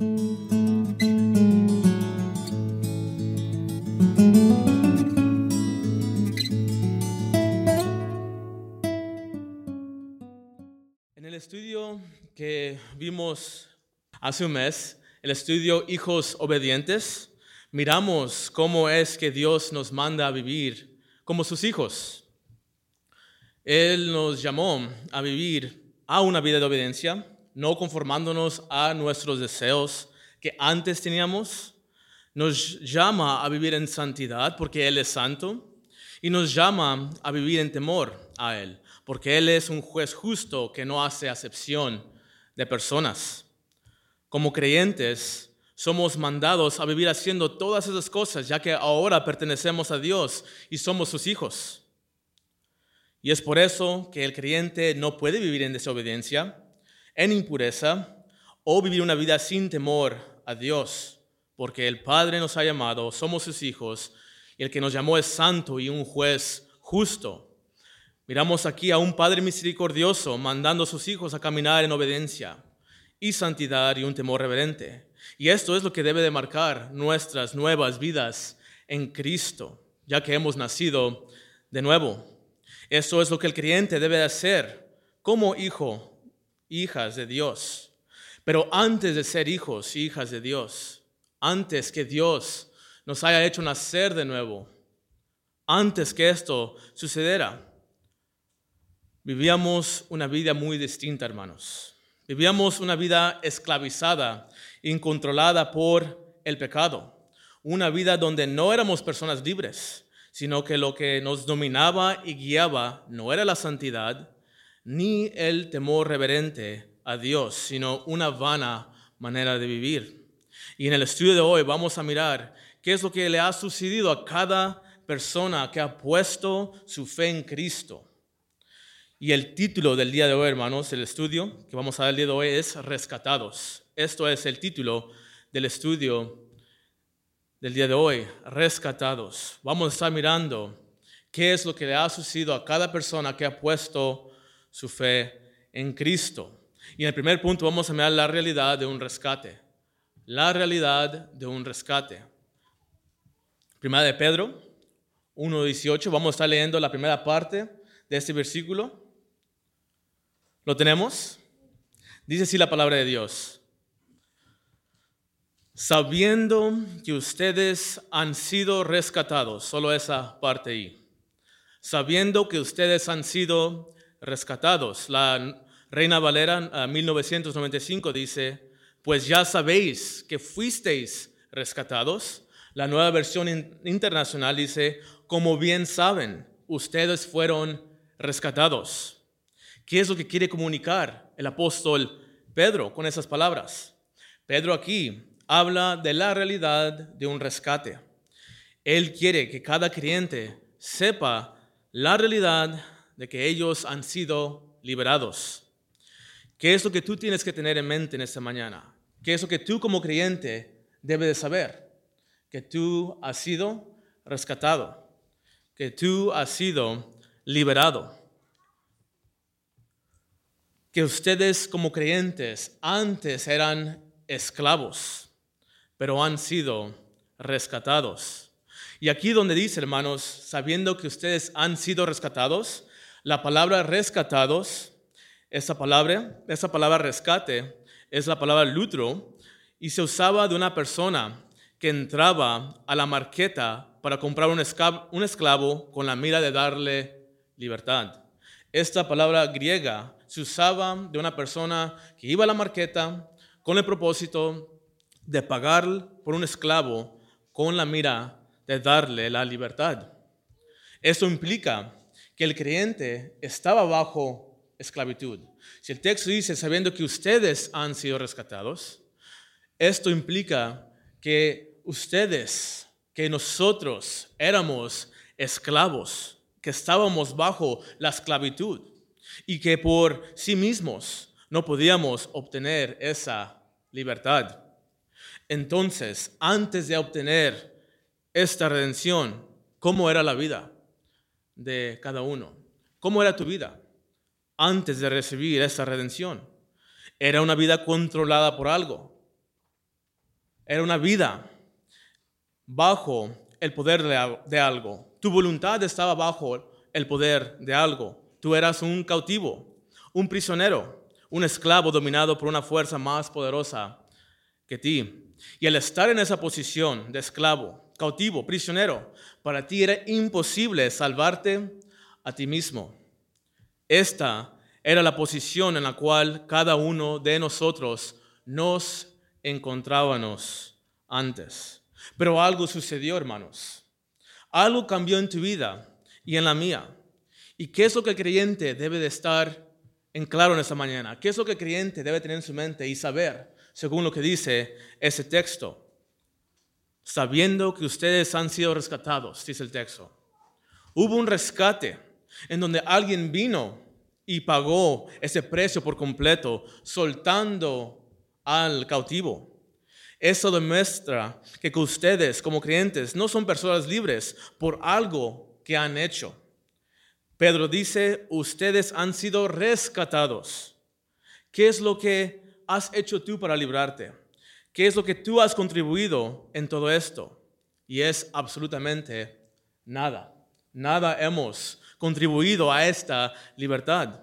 En el estudio que vimos hace un mes, el estudio Hijos Obedientes, miramos cómo es que Dios nos manda a vivir como sus hijos. Él nos llamó a vivir a una vida de obediencia, no conformándonos a nuestros deseos que antes teníamos. Nos llama a vivir en santidad porque Él es santo y nos llama a vivir en temor a Él porque Él es un juez justo que no hace acepción de personas. Como creyentes, somos mandados a vivir haciendo todas esas cosas, ya que ahora pertenecemos a Dios y somos sus hijos. Y es por eso que el creyente no puede vivir en desobediencia, en impureza o vivir una vida sin temor a Dios, porque el Padre nos ha llamado, somos sus hijos, y el que nos llamó es santo y un juez justo. Miramos aquí a un Padre misericordioso mandando a sus hijos a caminar en obediencia y santidad y un temor reverente. Y esto es lo que debe de marcar nuestras nuevas vidas en Cristo, ya que hemos nacido de nuevo. Esto es lo que el creyente debe de hacer como hijo, hijas de Dios. Pero antes de ser hijos hijas de Dios, antes que Dios nos haya hecho nacer de nuevo, antes que esto sucediera, Vivíamos una vida muy distinta, hermanos. Vivíamos una vida esclavizada, incontrolada por el pecado. Una vida donde no éramos personas libres, sino que lo que nos dominaba y guiaba no era la santidad ni el temor reverente a Dios, sino una vana manera de vivir. Y en el estudio de hoy vamos a mirar qué es lo que le ha sucedido a cada persona que ha puesto su fe en Cristo. Y el título del día de hoy, hermanos, el estudio que vamos a ver el día de hoy es Rescatados. Esto es el título del estudio del día de hoy, Rescatados. Vamos a estar mirando qué es lo que le ha sucedido a cada persona que ha puesto su fe en Cristo. Y en el primer punto vamos a mirar la realidad de un rescate. La realidad de un rescate. Primera de Pedro 1.18, vamos a estar leyendo la primera parte de este versículo. ¿Lo tenemos? Dice así la palabra de Dios. Sabiendo que ustedes han sido rescatados, solo esa parte ahí. Sabiendo que ustedes han sido rescatados. La Reina Valera 1995 dice, pues ya sabéis que fuisteis rescatados. La nueva versión internacional dice, como bien saben, ustedes fueron rescatados. ¿Qué es lo que quiere comunicar el apóstol Pedro con esas palabras? Pedro aquí habla de la realidad de un rescate. Él quiere que cada creyente sepa la realidad de que ellos han sido liberados. ¿Qué es lo que tú tienes que tener en mente en esta mañana? ¿Qué es lo que tú como creyente debes de saber? Que tú has sido rescatado, que tú has sido liberado que ustedes como creyentes antes eran esclavos, pero han sido rescatados. Y aquí donde dice, hermanos, sabiendo que ustedes han sido rescatados, la palabra rescatados, esa palabra, esa palabra rescate, es la palabra lutro, y se usaba de una persona que entraba a la marqueta para comprar un esclavo, un esclavo con la mira de darle libertad. Esta palabra griega se usaba de una persona que iba a la marqueta con el propósito de pagar por un esclavo con la mira de darle la libertad. Esto implica que el creyente estaba bajo esclavitud. Si el texto dice, sabiendo que ustedes han sido rescatados, esto implica que ustedes, que nosotros éramos esclavos, que estábamos bajo la esclavitud y que por sí mismos no podíamos obtener esa libertad. Entonces, antes de obtener esta redención, ¿cómo era la vida de cada uno? ¿Cómo era tu vida antes de recibir esa redención? Era una vida controlada por algo. era una vida bajo el poder de, algo. Tu voluntad estaba bajo el poder de algo. Tú eras un cautivo, un prisionero, un esclavo dominado por una fuerza más poderosa que ti. Y al estar en esa posición de esclavo, cautivo, prisionero, para ti era imposible salvarte a ti mismo. Esta era la posición en la cual cada uno de nosotros nos encontrábamos antes. Pero algo sucedió, hermanos. Algo cambió en tu vida y en la mía. ¿Y qué es lo que creyente debe de estar en claro en esta mañana? ¿Qué es lo que creyente debe tener en su mente y saber, según lo que dice ese texto? Sabiendo que ustedes han sido rescatados, dice el texto. Hubo un rescate en donde alguien vino y pagó ese precio por completo, soltando al cautivo. Eso demuestra que ustedes como creyentes no son personas libres por algo que han hecho. Pedro dice, ustedes han sido rescatados. ¿Qué es lo que has hecho tú para librarte? ¿Qué es lo que tú has contribuido en todo esto? Y es absolutamente nada. Nada hemos contribuido a esta libertad.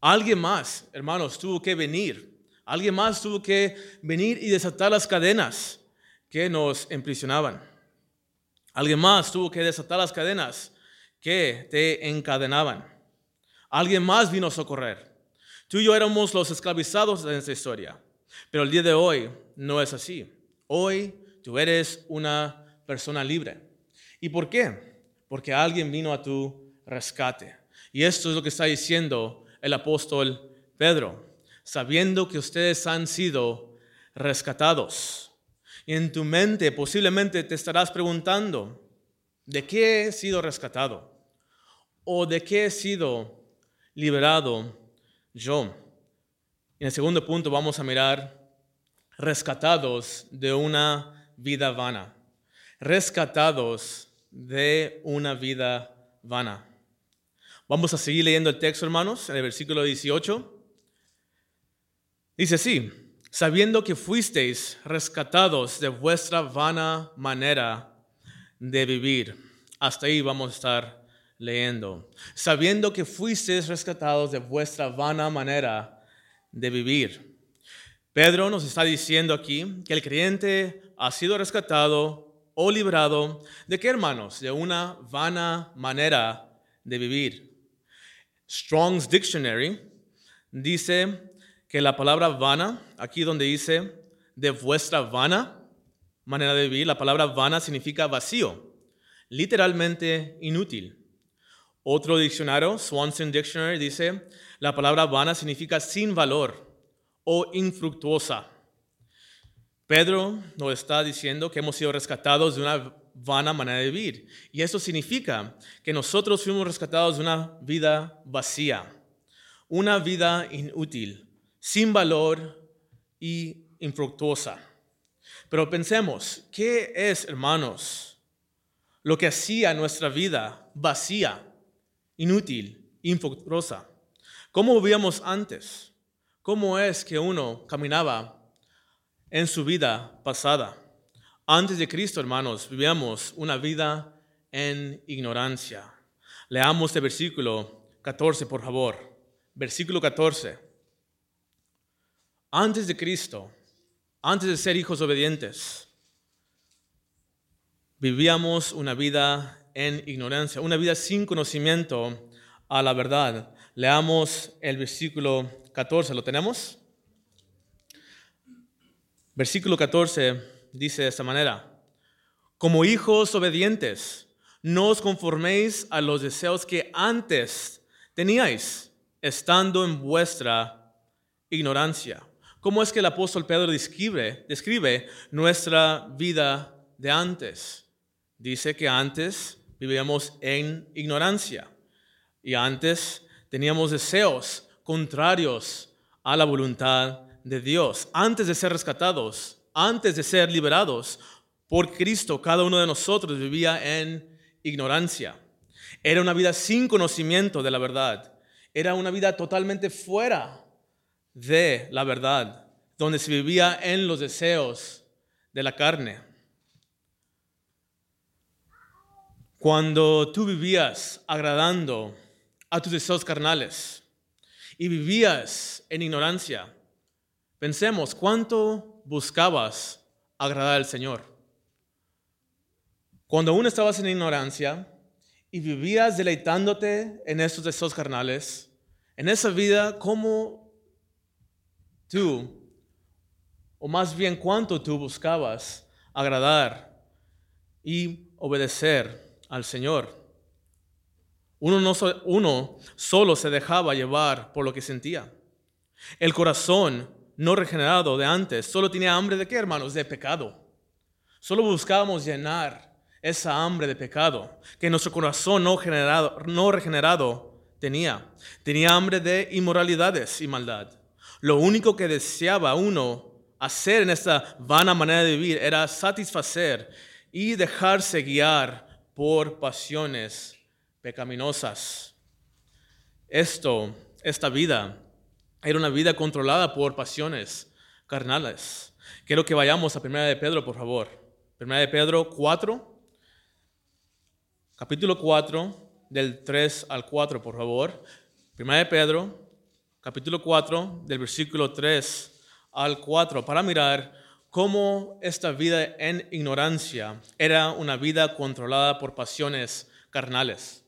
Alguien más, hermanos, tuvo que venir Alguien más tuvo que venir y desatar las cadenas que nos imprisionaban. Alguien más tuvo que desatar las cadenas que te encadenaban. Alguien más vino a socorrer. Tú y yo éramos los esclavizados de esta historia, pero el día de hoy no es así. Hoy tú eres una persona libre. ¿Y por qué? Porque alguien vino a tu rescate. Y esto es lo que está diciendo el apóstol Pedro sabiendo que ustedes han sido rescatados. Y en tu mente posiblemente te estarás preguntando, ¿de qué he sido rescatado? ¿O de qué he sido liberado yo? En el segundo punto vamos a mirar rescatados de una vida vana. Rescatados de una vida vana. Vamos a seguir leyendo el texto, hermanos, en el versículo 18. Dice así, sabiendo que fuisteis rescatados de vuestra vana manera de vivir. Hasta ahí vamos a estar leyendo. Sabiendo que fuisteis rescatados de vuestra vana manera de vivir. Pedro nos está diciendo aquí que el creyente ha sido rescatado o librado de qué hermanos? De una vana manera de vivir. Strong's Dictionary dice que la palabra vana, aquí donde dice de vuestra vana manera de vivir, la palabra vana significa vacío, literalmente inútil. Otro diccionario, Swanson Dictionary, dice la palabra vana significa sin valor o infructuosa. Pedro nos está diciendo que hemos sido rescatados de una vana manera de vivir. Y eso significa que nosotros fuimos rescatados de una vida vacía, una vida inútil, sin valor y infructuosa. Pero pensemos, ¿qué es, hermanos, lo que hacía nuestra vida vacía, inútil, infructuosa? ¿Cómo vivíamos antes? ¿Cómo es que uno caminaba en su vida pasada? Antes de Cristo, hermanos, vivíamos una vida en ignorancia. Leamos el versículo 14, por favor. Versículo 14 antes de Cristo, antes de ser hijos obedientes, vivíamos una vida en ignorancia, una vida sin conocimiento a la verdad. Leamos el versículo 14, ¿lo tenemos? Versículo 14 dice de esta manera, como hijos obedientes, no os conforméis a los deseos que antes teníais, estando en vuestra ignorancia. ¿Cómo es que el apóstol Pedro describe, describe nuestra vida de antes? Dice que antes vivíamos en ignorancia y antes teníamos deseos contrarios a la voluntad de Dios. Antes de ser rescatados, antes de ser liberados por Cristo, cada uno de nosotros vivía en ignorancia. Era una vida sin conocimiento de la verdad. Era una vida totalmente fuera de la verdad, donde se vivía en los deseos de la carne. Cuando tú vivías agradando a tus deseos carnales y vivías en ignorancia, pensemos cuánto buscabas agradar al Señor. Cuando aún estabas en ignorancia y vivías deleitándote en estos deseos carnales, en esa vida, ¿cómo tú, o más bien cuánto tú buscabas agradar y obedecer al Señor. Uno, no, solo se dejaba llevar por lo que sentía. El corazón no regenerado de antes solo tenía hambre de qué, hermanos? De pecado. Solo buscábamos llenar esa hambre de pecado que nuestro corazón no, generado, no regenerado tenía. Tenía hambre de inmoralidades y maldad. Lo único que deseaba uno hacer en esta vana manera de vivir era satisfacer y dejarse guiar por pasiones pecaminosas. Esto, esta vida, era una vida controlada por pasiones carnales. Quiero que vayamos a 1 de Pedro, por favor. 1 de Pedro 4, capítulo 4, del 3 al 4, por favor. 1 de Pedro, capítulo 4, del versículo 3 al 4, para mirar cómo esta vida en ignorancia era una vida controlada por pasiones carnales.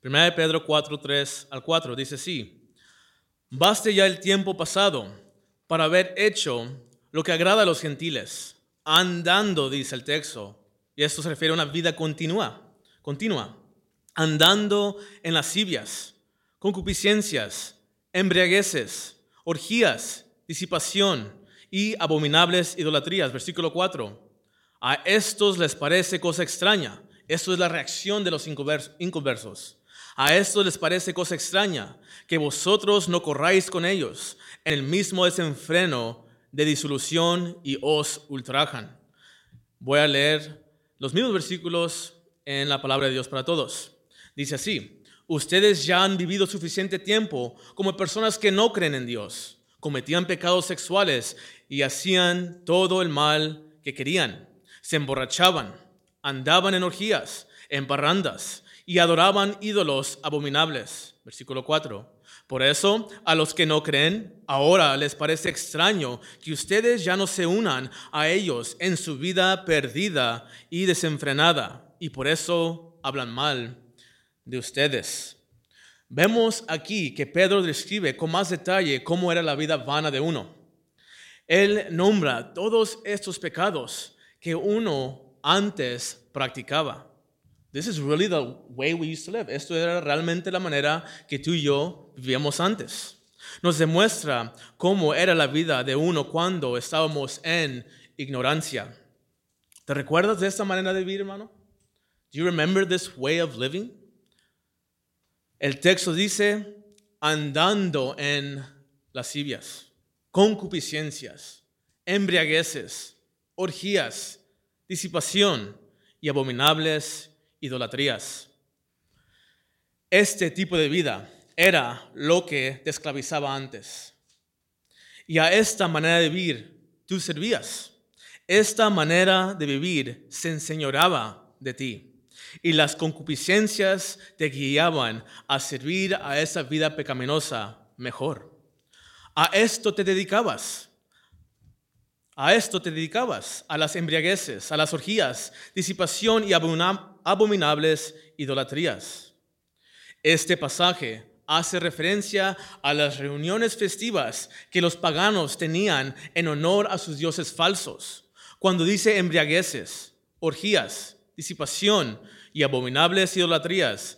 Primera de Pedro 4, 3 al 4 dice así, baste ya el tiempo pasado para haber hecho lo que agrada a los gentiles, andando, dice el texto, y esto se refiere a una vida continua, continua, andando en lascivias, concupiscencias, embriagueces, orgías, disipación y abominables idolatrías. Versículo 4. A estos les parece cosa extraña. Esto es la reacción de los inconversos. A estos les parece cosa extraña que vosotros no corráis con ellos en el mismo desenfreno de disolución y os ultrajan. Voy a leer los mismos versículos en la palabra de Dios para todos. Dice así, Ustedes ya han vivido suficiente tiempo como personas que no creen en Dios, cometían pecados sexuales y hacían todo el mal que querían. Se emborrachaban, andaban en orgías, en parrandas y adoraban ídolos abominables. Versículo 4. Por eso, a los que no creen, ahora les parece extraño que ustedes ya no se unan a ellos en su vida perdida y desenfrenada, y por eso hablan mal de ustedes. Vemos aquí que Pedro describe con más detalle cómo era la vida vana de uno. Él nombra todos estos pecados que uno antes practicaba. This is really the way we used to live. Esto era realmente la manera que tú y yo vivíamos antes. Nos demuestra cómo era la vida de uno cuando estábamos en ignorancia. ¿Te recuerdas de esta manera de vivir, hermano? Do you remember this way of living? El texto dice, andando en lascivias, concupiscencias, embriagueces, orgías, disipación y abominables idolatrías. Este tipo de vida era lo que te esclavizaba antes. Y a esta manera de vivir tú servías. Esta manera de vivir se enseñoraba de ti y las concupiscencias te guiaban a servir a esa vida pecaminosa mejor. A esto te dedicabas. A esto te dedicabas, a las embriagueces, a las orgías, disipación y abominables idolatrías. Este pasaje hace referencia a las reuniones festivas que los paganos tenían en honor a sus dioses falsos. Cuando dice embriagueces, orgías, disipación y abominables idolatrías.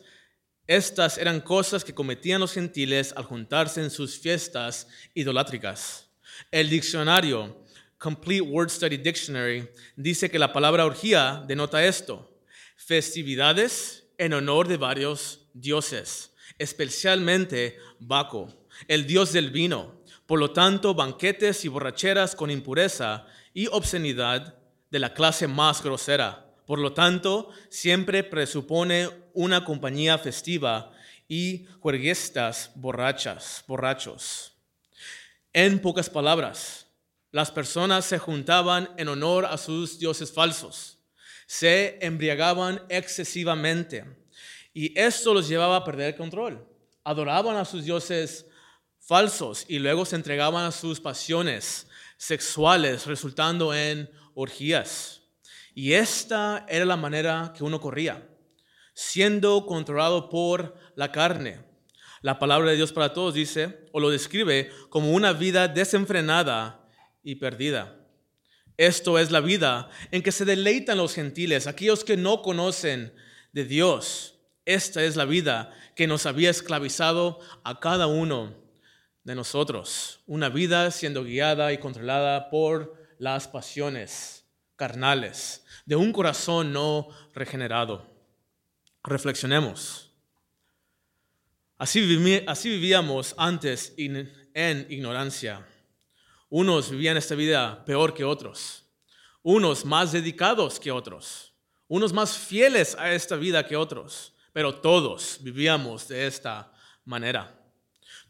Estas eran cosas que cometían los gentiles al juntarse en sus fiestas idolátricas. El diccionario Complete Word Study Dictionary dice que la palabra orgía denota esto, festividades en honor de varios dioses, especialmente Baco, el dios del vino, por lo tanto banquetes y borracheras con impureza y obscenidad de la clase más grosera por lo tanto, siempre presupone una compañía festiva y juerguistas borrachas, borrachos. En pocas palabras, las personas se juntaban en honor a sus dioses falsos, se embriagaban excesivamente y esto los llevaba a perder el control. Adoraban a sus dioses falsos y luego se entregaban a sus pasiones sexuales, resultando en orgías. Y esta era la manera que uno corría, siendo controlado por la carne. La palabra de Dios para todos dice, o lo describe como una vida desenfrenada y perdida. Esto es la vida en que se deleitan los gentiles, aquellos que no conocen de Dios. Esta es la vida que nos había esclavizado a cada uno de nosotros. Una vida siendo guiada y controlada por las pasiones carnales de un corazón no regenerado. Reflexionemos. Así, vivíamos antes en ignorancia. Unos vivían esta vida peor que otros. Unos más dedicados que otros. Unos más fieles a esta vida que otros. Pero todos vivíamos de esta manera.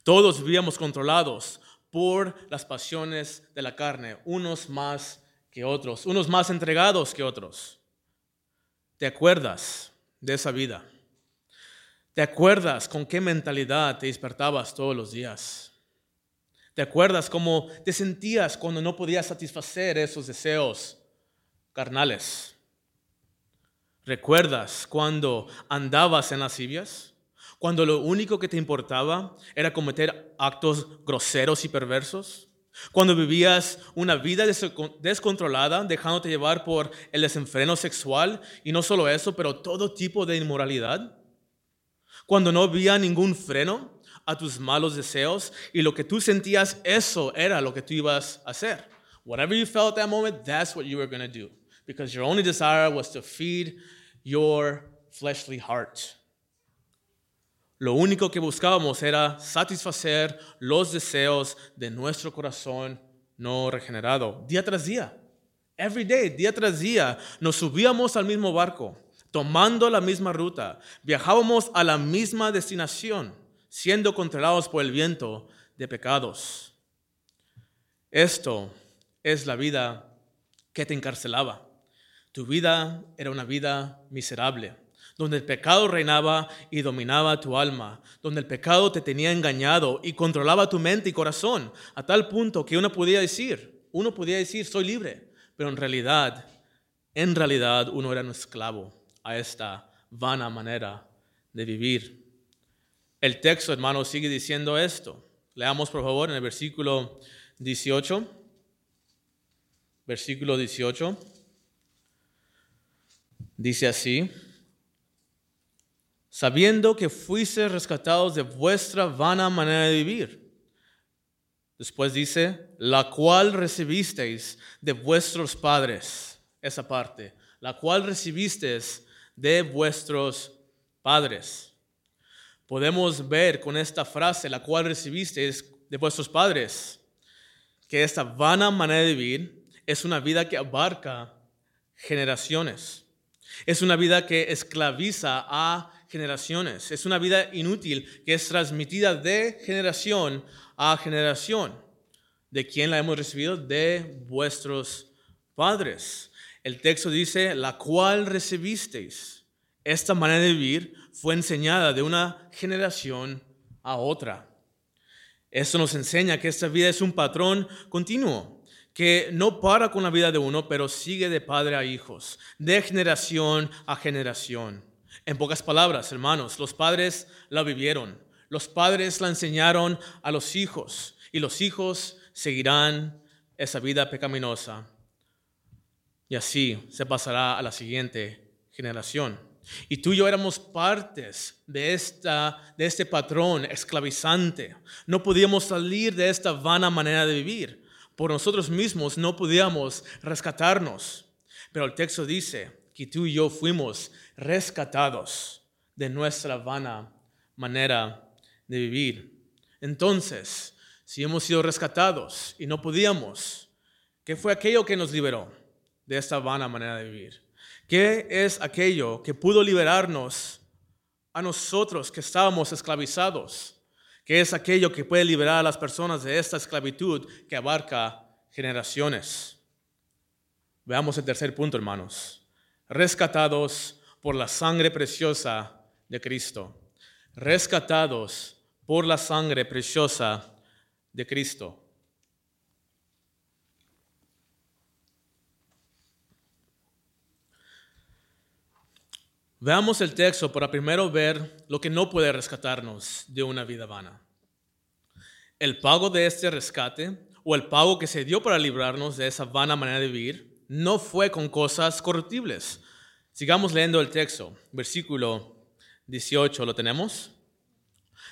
Todos vivíamos controlados por las pasiones de la carne, unos más que otros, unos más entregados que otros. ¿Te acuerdas de esa vida? ¿Te acuerdas con qué mentalidad te despertabas todos los días? ¿Te acuerdas cómo te sentías cuando no podías satisfacer esos deseos carnales? ¿Recuerdas cuando andabas en las lascivias? Cuando lo único que te importaba era cometer actos groseros y perversos. Cuando vivías una vida descontrolada, dejándote llevar por el desenfreno sexual y no solo eso, pero todo tipo de inmoralidad. Cuando no había ningún freno a tus malos deseos y lo que tú sentías, eso era lo que tú ibas a hacer. Whatever you felt at that moment, that's what you were going to do. Because your only desire was to feed your fleshly heart. Lo único que buscábamos era satisfacer los deseos de nuestro corazón no regenerado, día tras día. Every day, día tras día, nos subíamos al mismo barco, tomando la misma ruta, viajábamos a la misma destinación, siendo controlados por el viento de pecados. Esto es la vida que te encarcelaba. Tu vida era una vida miserable donde el pecado reinaba y dominaba tu alma, donde el pecado te tenía engañado y controlaba tu mente y corazón, a tal punto que uno podía decir, uno podía decir, soy libre, pero en realidad, en realidad uno era un esclavo a esta vana manera de vivir. El texto, hermano, sigue diciendo esto. Leamos, por favor, en el versículo 18. Versículo 18. Dice así sabiendo que fuiste rescatados de vuestra vana manera de vivir. Después dice, la cual recibisteis de vuestros padres, esa parte, la cual recibisteis de vuestros padres. Podemos ver con esta frase, la cual recibisteis de vuestros padres, que esta vana manera de vivir es una vida que abarca generaciones. Es una vida que esclaviza a generaciones. Es una vida inútil que es transmitida de generación a generación. ¿De quién la hemos recibido? De vuestros padres. El texto dice, la cual recibisteis. Esta manera de vivir fue enseñada de una generación a otra. Esto nos enseña que esta vida es un patrón continuo, que no para con la vida de uno, pero sigue de padre a hijos, de generación a generación. En pocas palabras, hermanos, los padres la vivieron. Los padres la enseñaron a los hijos y los hijos seguirán esa vida pecaminosa. Y así se pasará a la siguiente generación. Y tú y yo éramos partes de, esta, de este patrón esclavizante. No podíamos salir de esta vana manera de vivir. Por nosotros mismos no podíamos rescatarnos. Pero el texto dice que tú y yo fuimos rescatados de nuestra vana manera de vivir. Entonces, si hemos sido rescatados y no podíamos, ¿qué fue aquello que nos liberó de esta vana manera de vivir? ¿Qué es aquello que pudo liberarnos a nosotros que estábamos esclavizados? que es aquello que puede liberar a las personas de esta esclavitud que abarca generaciones. Veamos el tercer punto, hermanos. Rescatados por la sangre preciosa de Cristo. Rescatados por la sangre preciosa de Cristo. Veamos el texto para primero ver lo que no puede rescatarnos de una vida vana. El pago de este rescate o el pago que se dio para librarnos de esa vana manera de vivir no fue con cosas corruptibles. Sigamos leyendo el texto. Versículo 18, ¿lo tenemos?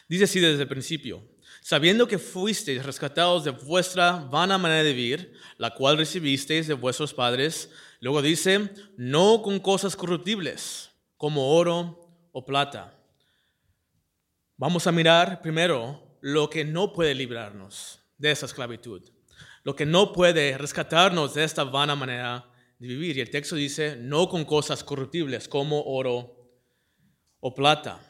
Dice así desde el principio. Sabiendo que fuisteis rescatados de vuestra vana manera de vivir, la cual recibisteis de vuestros padres, luego dice, no con cosas corruptibles como oro o plata. Vamos a mirar primero lo que no puede librarnos de esa esclavitud, lo que no puede rescatarnos de esta vana manera vivir. Y el texto dice, no con cosas corruptibles como oro o plata.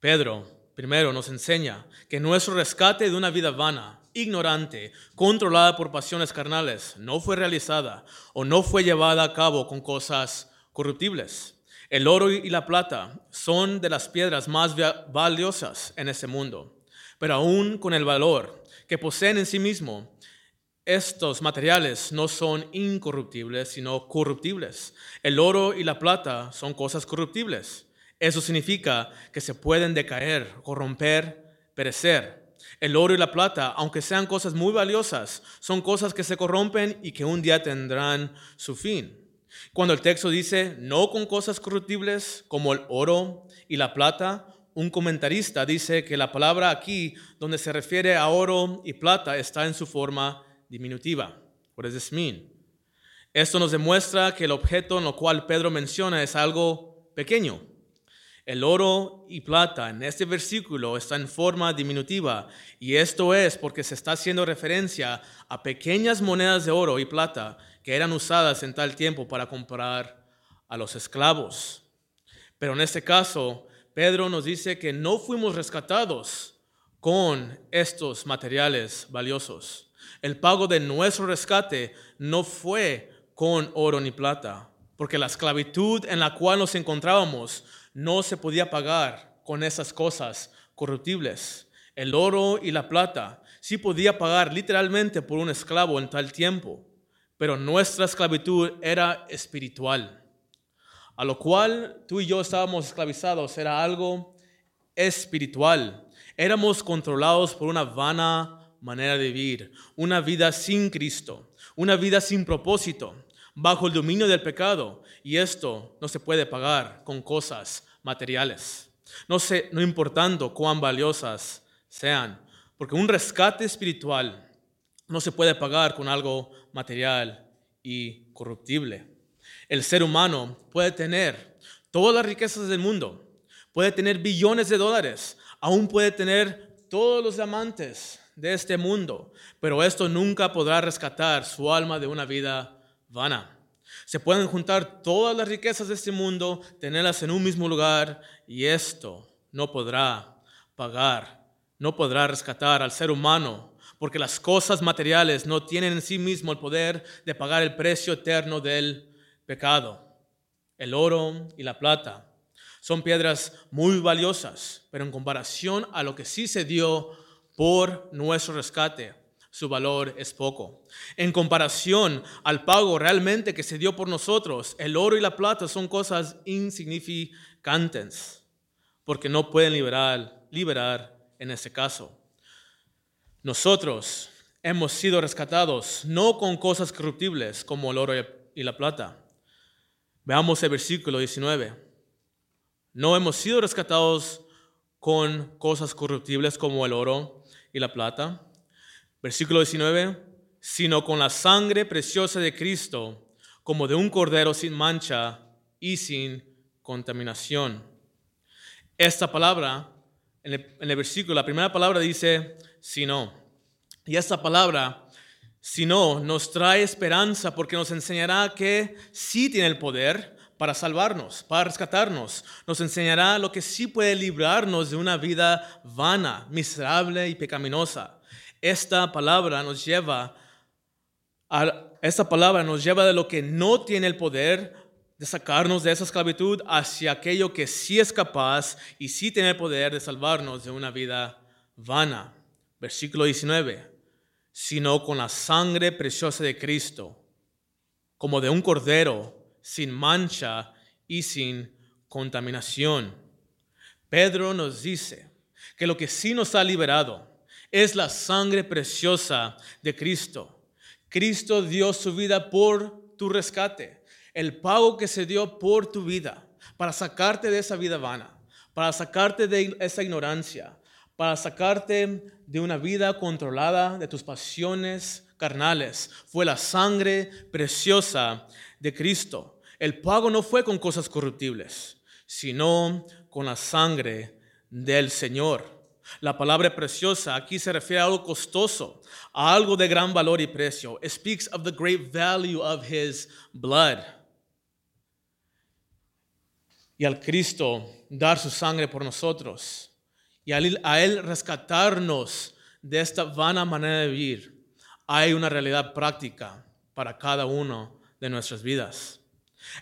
Pedro primero nos enseña que nuestro rescate de una vida vana, ignorante, controlada por pasiones carnales, no fue realizada o no fue llevada a cabo con cosas corruptibles. El oro y la plata son de las piedras más valiosas en este mundo, pero aún con el valor que poseen en sí mismo, estos materiales no son incorruptibles, sino corruptibles. El oro y la plata son cosas corruptibles. Eso significa que se pueden decaer, corromper, perecer. El oro y la plata, aunque sean cosas muy valiosas, son cosas que se corrompen y que un día tendrán su fin. Cuando el texto dice no con cosas corruptibles como el oro y la plata, un comentarista dice que la palabra aquí, donde se refiere a oro y plata, está en su forma diminutiva. What does this mean? Esto nos demuestra que el objeto en lo cual Pedro menciona es algo pequeño. El oro y plata en este versículo está en forma diminutiva y esto es porque se está haciendo referencia a pequeñas monedas de oro y plata que eran usadas en tal tiempo para comprar a los esclavos. Pero en este caso, Pedro nos dice que no fuimos rescatados con estos materiales valiosos. El pago de nuestro rescate no fue con oro ni plata, porque la esclavitud en la cual nos encontrábamos no se podía pagar con esas cosas corruptibles. El oro y la plata sí podía pagar literalmente por un esclavo en tal tiempo, pero nuestra esclavitud era espiritual, a lo cual tú y yo estábamos esclavizados, era algo espiritual. Éramos controlados por una vana manera de vivir, una vida sin Cristo, una vida sin propósito, bajo el dominio del pecado. Y esto no se puede pagar con cosas materiales, no, sé, no importando cuán valiosas sean, porque un rescate espiritual no se puede pagar con algo material y corruptible. El ser humano puede tener todas las riquezas del mundo, puede tener billones de dólares, aún puede tener todos los diamantes de este mundo, pero esto nunca podrá rescatar su alma de una vida vana. Se pueden juntar todas las riquezas de este mundo, tenerlas en un mismo lugar, y esto no podrá pagar, no podrá rescatar al ser humano porque las cosas materiales no tienen en sí mismo el poder de pagar el precio eterno del pecado. El oro y la plata son piedras muy valiosas, pero en comparación a lo que sí se dio por nuestro rescate, su valor es poco. En comparación al pago realmente que se dio por nosotros, el oro y la plata son cosas insignificantes, porque no pueden liberar, liberar en ese caso. Nosotros hemos sido rescatados no con cosas corruptibles como el oro y la plata. Veamos el versículo 19. No hemos sido rescatados con cosas corruptibles como el oro y la plata. Versículo 19, sino con la sangre preciosa de Cristo, como de un cordero sin mancha y sin contaminación. Esta palabra, en el, en el versículo, la primera palabra dice, sino. Y esta palabra, sino, nos trae esperanza porque nos enseñará que sí tiene el poder para salvarnos, para rescatarnos. Nos enseñará lo que sí puede librarnos de una vida vana, miserable y pecaminosa. Esta palabra nos lleva esta palabra nos lleva de lo que no tiene el poder de sacarnos de esa esclavitud hacia aquello que sí es capaz y sí tiene el poder de salvarnos de una vida vana. Versículo 19. Sino con la sangre preciosa de Cristo, como de un cordero sin mancha y sin contaminación. Pedro nos dice que lo que sí nos ha liberado es la sangre preciosa de Cristo. Cristo dio su vida por tu rescate, el pago que se dio por tu vida, para sacarte de esa vida vana, para sacarte de esa ignorancia, para sacarte de una vida controlada de tus pasiones carnales. Fue la sangre preciosa de Cristo. El pago no fue con cosas corruptibles, sino con la sangre del Señor. La palabra preciosa aquí se refiere a algo costoso, a algo de gran valor y precio. It speaks of the great value of his blood. Y al Cristo dar su sangre por nosotros y a él rescatarnos de esta vana manera de vivir, hay una realidad práctica para cada uno de nuestras vidas.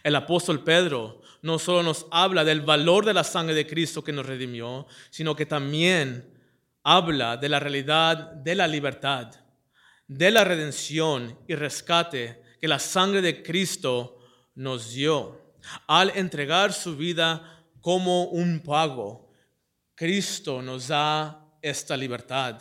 El apóstol Pedro no solo nos habla del valor de la sangre de Cristo que nos redimió, sino que también habla de la realidad de la libertad, de la redención y rescate que la sangre de Cristo nos dio. Al entregar su vida como un pago, Cristo nos da esta libertad.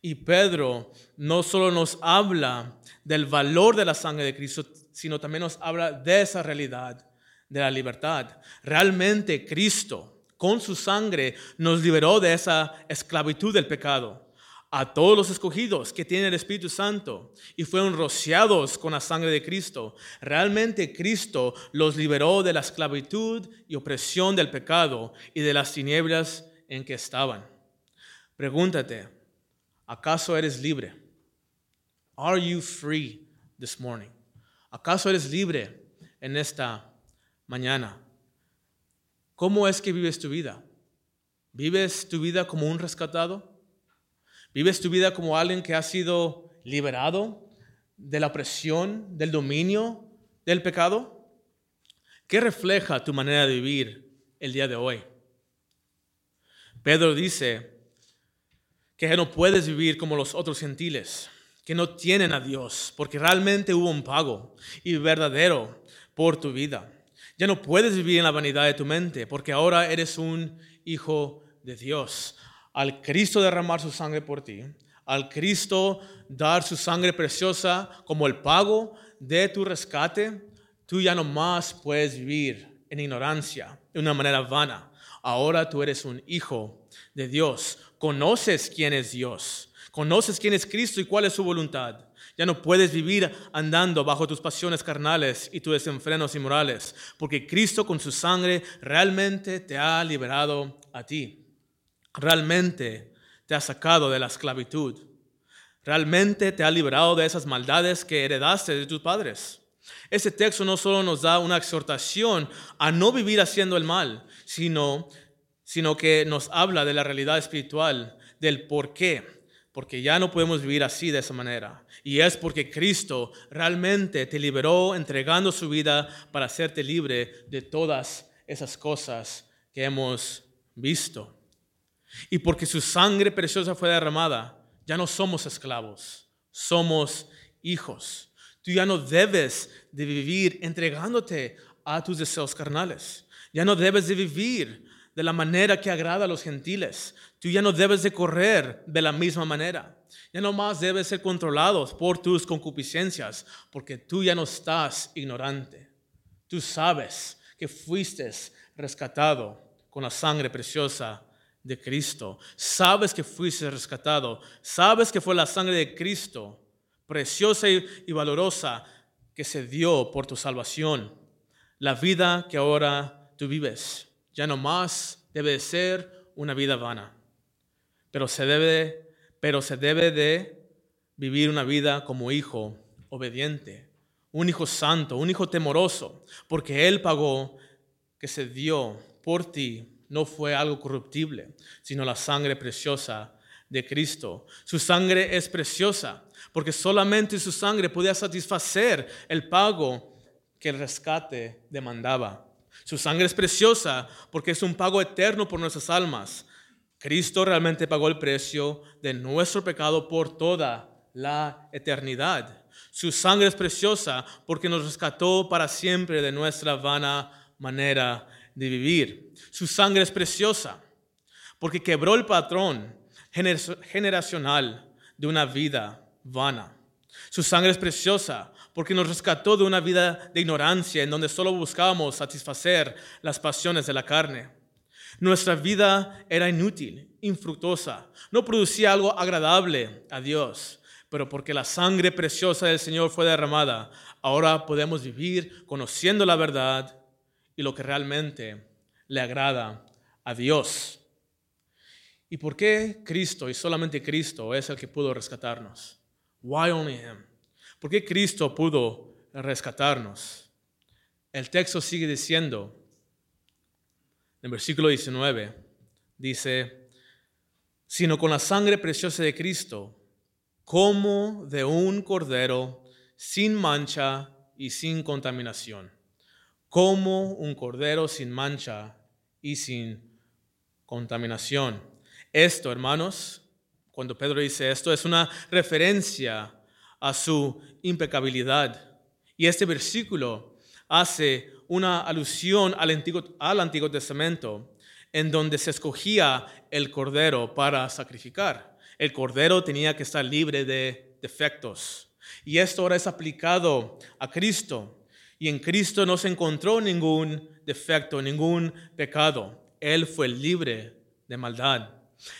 Y Pedro no solo nos habla del valor de la sangre de Cristo, sino también nos habla de esa realidad de la libertad. Realmente Cristo, con su sangre, nos liberó de esa esclavitud del pecado. A todos los escogidos que tienen el Espíritu Santo y fueron rociados con la sangre de Cristo, realmente Cristo los liberó de la esclavitud y opresión del pecado y de las tinieblas en que estaban. Pregúntate, ¿acaso eres libre? Are you free this morning? ¿Acaso eres libre en esta mañana? ¿Cómo es que vives tu vida? ¿Vives tu vida como un rescatado? ¿Vives tu vida como alguien que ha sido liberado de la presión, del dominio del pecado? ¿Qué refleja tu manera de vivir el día de hoy? Pedro dice que no puedes vivir como los otros gentiles que no tienen a Dios, porque realmente hubo un pago y verdadero por tu vida. Ya no puedes vivir en la vanidad de tu mente, porque ahora eres un hijo de Dios. Al Cristo derramar su sangre por ti, al Cristo dar su sangre preciosa como el pago de tu rescate, tú ya no más puedes vivir en ignorancia, de una manera vana. Ahora tú eres un hijo de Dios. Conoces quién es Dios Conoces quién es Cristo y cuál es su voluntad. Ya no puedes vivir andando bajo tus pasiones carnales y tus desenfrenos inmorales, porque Cristo con su sangre realmente te ha liberado a ti. Realmente te ha sacado de la esclavitud. Realmente te ha liberado de esas maldades que heredaste de tus padres. Este texto no solo nos da una exhortación a no vivir haciendo el mal, sino, sino que nos habla de la realidad espiritual, del por qué porque ya no podemos vivir así de esa manera. Y es porque Cristo realmente te liberó entregando su vida para hacerte libre de todas esas cosas que hemos visto. Y porque su sangre preciosa fue derramada, ya no somos esclavos, somos hijos. Tú ya no debes de vivir entregándote a tus deseos carnales. Ya no debes de vivir de la manera que agrada a los gentiles. Tú ya no debes de correr de la misma manera. Ya no más debes ser controlado por tus concupiscencias, porque tú ya no estás ignorante. Tú sabes que fuiste rescatado con la sangre preciosa de Cristo. Sabes que fuiste rescatado. Sabes que fue la sangre de Cristo, preciosa y valorosa, que se dio por tu salvación. La vida que ahora tú vives ya no más debe ser una vida vana, pero se debe, pero se debe de vivir una vida como hijo obediente, un hijo santo, un hijo temoroso, porque Él pagó que se dio por ti. No fue algo corruptible, sino la sangre preciosa de Cristo. Su sangre es preciosa, porque solamente su sangre podía satisfacer el pago que el rescate demandaba. Su sangre es preciosa porque es un pago eterno por nuestras almas. Cristo realmente pagó el precio de nuestro pecado por toda la eternidad. Su sangre es preciosa porque nos rescató para siempre de nuestra vana manera de vivir. Su sangre es preciosa porque quebró el patrón generacional de una vida vana. Su sangre es preciosa porque nos rescató de una vida de ignorancia en donde solo buscábamos satisfacer las pasiones de la carne. Nuestra vida era inútil, infructuosa, no producía algo agradable a Dios, pero porque la sangre preciosa del Señor fue derramada, ahora podemos vivir conociendo la verdad y lo que realmente le agrada a Dios. ¿Y por qué Cristo y solamente Cristo es el que pudo rescatarnos? Why only him? ¿Por qué Cristo pudo rescatarnos? El texto sigue diciendo, en versículo 19, dice, sino con la sangre preciosa de Cristo, como de un cordero sin mancha y sin contaminación, como un cordero sin mancha y sin contaminación. Esto, hermanos, cuando Pedro dice esto, es una referencia a su impecabilidad. Y este versículo hace una alusión al Antiguo, al Antiguo Testamento, en donde se escogía el cordero para sacrificar. El cordero tenía que estar libre de defectos. Y esto ahora es aplicado a Cristo. Y en Cristo no se encontró ningún defecto, ningún pecado. Él fue libre de maldad.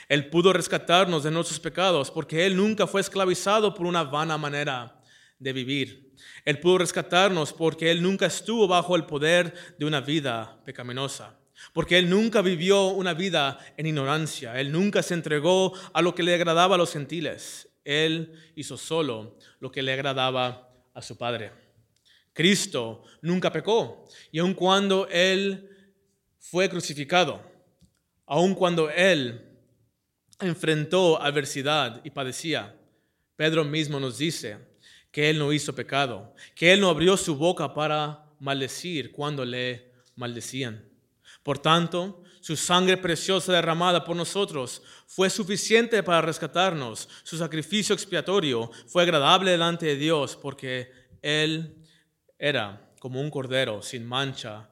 Él pudo rescatarnos de nuestros pecados porque Él nunca fue esclavizado por una vana manera de vivir. Él pudo rescatarnos porque Él nunca estuvo bajo el poder de una vida pecaminosa. Porque Él nunca vivió una vida en ignorancia. Él nunca se entregó a lo que le agradaba a los gentiles. Él hizo solo lo que le agradaba a su Padre. Cristo nunca pecó. Y aun cuando Él fue crucificado, aun cuando Él enfrentó adversidad y padecía. Pedro mismo nos dice que él no hizo pecado, que él no abrió su boca para maldecir cuando le maldecían. Por tanto, su sangre preciosa derramada por nosotros fue suficiente para rescatarnos. Su sacrificio expiatorio fue agradable delante de Dios porque Él era como un cordero sin mancha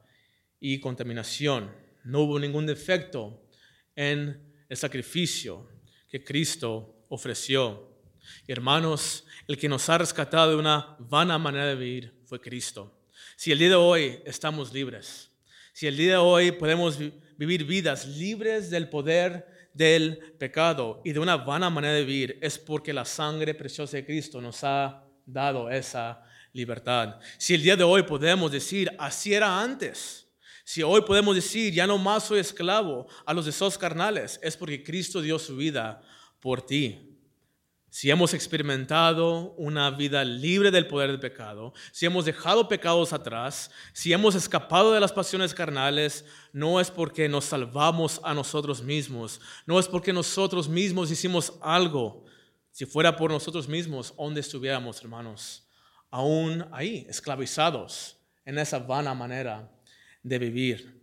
y contaminación. No hubo ningún defecto en el sacrificio que Cristo ofreció. Hermanos, el que nos ha rescatado de una vana manera de vivir fue Cristo. Si el día de hoy estamos libres, si el día de hoy podemos vivir vidas libres del poder del pecado y de una vana manera de vivir, es porque la sangre preciosa de Cristo nos ha dado esa libertad. Si el día de hoy podemos decir, así era antes, si hoy podemos decir, ya no más soy esclavo a los deseos carnales, es porque Cristo dio su vida por ti. Si hemos experimentado una vida libre del poder del pecado, si hemos dejado pecados atrás, si hemos escapado de las pasiones carnales, no es porque nos salvamos a nosotros mismos, no es porque nosotros mismos hicimos algo. Si fuera por nosotros mismos, ¿dónde estuviéramos, hermanos? Aún ahí, esclavizados en esa vana manera de vivir.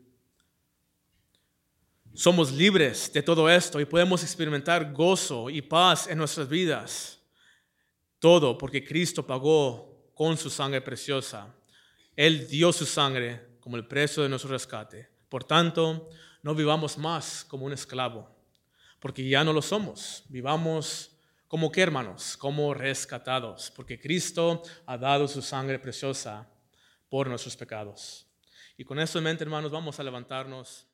Somos libres de todo esto y podemos experimentar gozo y paz en nuestras vidas. Todo porque Cristo pagó con su sangre preciosa. Él dio su sangre como el precio de nuestro rescate. Por tanto, no vivamos más como un esclavo, porque ya no lo somos. Vivamos como que hermanos, como rescatados, porque Cristo ha dado su sangre preciosa por nuestros pecados. Y con eso en mente, hermanos, vamos a levantarnos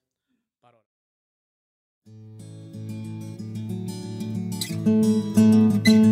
Thank you.